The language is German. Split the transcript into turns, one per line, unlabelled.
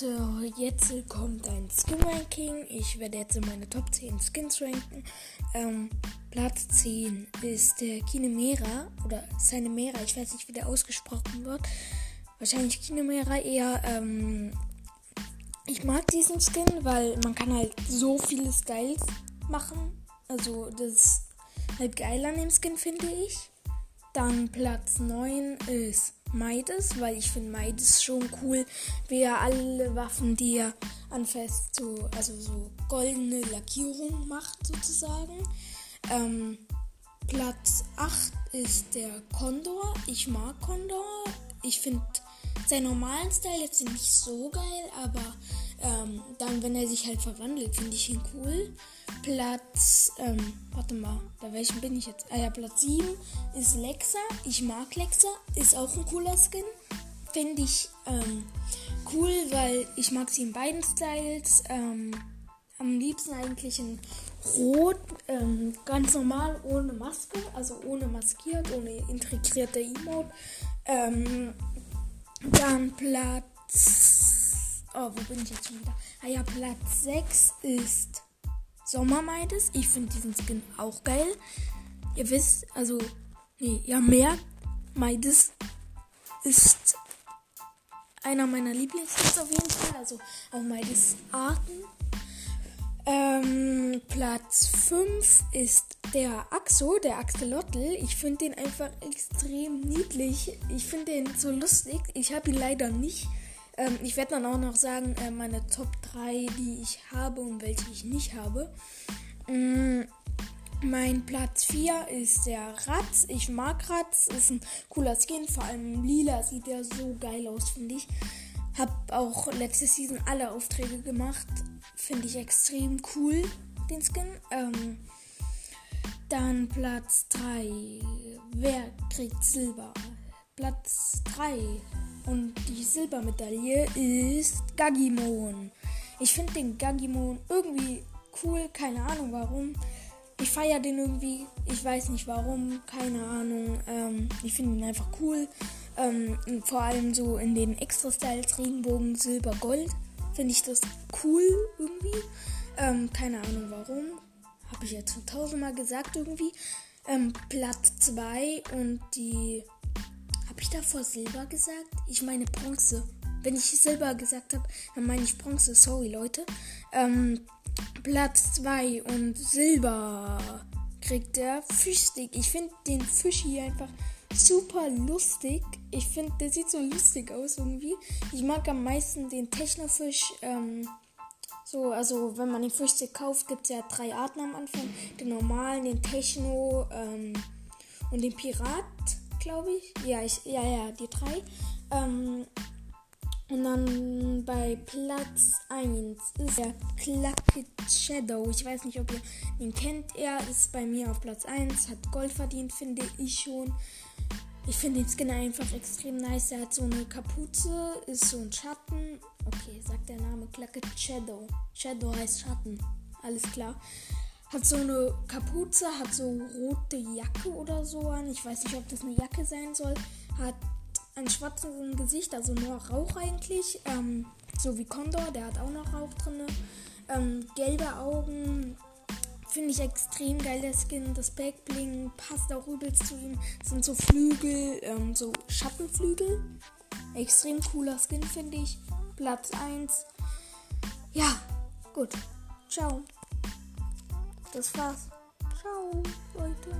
Leute, jetzt kommt ein Skin-Ranking. Ich werde jetzt in meine Top 10 Skins ranken. Ähm, Platz 10 ist der Kinemera oder Cinemera. Ich weiß nicht, wie der ausgesprochen wird. Wahrscheinlich Kinemera eher. Ähm, ich mag diesen Skin, weil man kann halt so viele Styles machen. Also das ist halt geil an dem Skin, finde ich. Dann Platz 9 ist Midas, weil ich finde Midas schon cool, wie er alle Waffen, die er anfasst, so, also so goldene Lackierung macht sozusagen. Ähm, Platz 8 ist der Condor. Ich mag Condor. Ich finde seinen normalen Style jetzt nicht so geil, aber ähm, dann, wenn er sich halt verwandelt, finde ich ihn cool. Platz, ähm, warte mal, bei welchem bin ich jetzt? Ah ja, Platz 7 ist Lexa. Ich mag Lexa, ist auch ein cooler Skin. Finde ich ähm, cool, weil ich mag sie in beiden Styles. Ähm, am liebsten eigentlich in Rot, ähm, ganz normal, ohne Maske, also ohne maskiert, ohne integrierte Emote. Ähm, dann Platz. Oh, wo bin ich jetzt schon wieder? Ah ja, Platz 6 ist Sommermeides. Ich finde diesen Skin auch geil. Ihr wisst, also, nee, ja, mehr. Meides ist einer meiner Lieblingsskins auf jeden Fall. Also auch Meides Arten. Ähm, Platz 5 ist der Axo, der Axolotl. Ich finde den einfach extrem niedlich. Ich finde den so lustig. Ich habe ihn leider nicht. Ähm, ich werde dann auch noch sagen, äh, meine Top 3, die ich habe und welche ich nicht habe. Mm, mein Platz 4 ist der Ratz. Ich mag Ratz. Ist ein cooler Skin. Vor allem lila sieht der so geil aus, finde ich. Hab auch letzte Season alle Aufträge gemacht. Finde ich extrem cool, den Skin. Ähm, dann Platz 3. Wer kriegt Silber? Platz 3. Und die Silbermedaille ist Gagimon. Ich finde den Gagimon irgendwie cool. Keine Ahnung warum. Ich feiere den irgendwie. Ich weiß nicht warum. Keine Ahnung. Ähm, ich finde ihn einfach cool. Ähm, vor allem so in den Extra-Styles Regenbogen, Silber, Gold. Finde ich das cool irgendwie. Ähm, keine Ahnung warum. Habe ich jetzt schon tausendmal gesagt irgendwie. Ähm, Platz 2 und die. Ich davor Silber gesagt? Ich meine Bronze. Wenn ich Silber gesagt habe, dann meine ich Bronze. Sorry, Leute. Ähm, Platz 2 und Silber kriegt der Fischstick. Ich finde den Fisch hier einfach super lustig. Ich finde, der sieht so lustig aus irgendwie. Ich mag am meisten den Technofisch. Ähm, so, also wenn man den Fischstick kauft, gibt es ja drei Arten am Anfang. Den normalen, den Techno ähm, und den Pirat, glaube ich. Ja, ich. Ja, ja, die drei. Ähm, und dann bei Platz 1 ist der Clucket Shadow. Ich weiß nicht, ob ihr ihn kennt. Er ist bei mir auf Platz 1, hat Gold verdient, finde ich schon. Ich finde den Skin einfach extrem nice. Er hat so eine Kapuze, ist so ein Schatten. Okay, sagt der Name Clucket Shadow. Shadow heißt Schatten. Alles klar. Hat so eine Kapuze, hat so rote Jacke oder so an. Ich weiß nicht, ob das eine Jacke sein soll. Hat ein schwarzes Gesicht, also nur Rauch eigentlich. Ähm, so wie Condor, der hat auch noch Rauch drin. Ähm, gelbe Augen, Finde ich extrem geil, der Skin. Das Backbling passt auch übelst zu ihm. Das sind so Flügel, ähm, so Schattenflügel. Extrem cooler Skin, finde ich. Platz 1. Ja, gut. Ciao. Das war's. Ciao, Leute.